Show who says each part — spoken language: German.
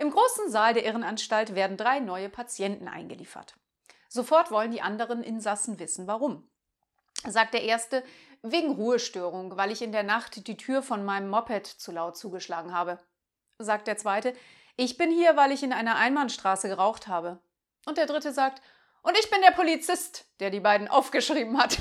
Speaker 1: Im großen Saal der Irrenanstalt werden drei neue Patienten eingeliefert. Sofort wollen die anderen Insassen wissen, warum. Sagt der erste, wegen Ruhestörung, weil ich in der Nacht die Tür von meinem Moped zu laut zugeschlagen habe. Sagt der zweite, ich bin hier, weil ich in einer Einbahnstraße geraucht habe. Und der dritte sagt, und ich bin der Polizist, der die beiden aufgeschrieben hat.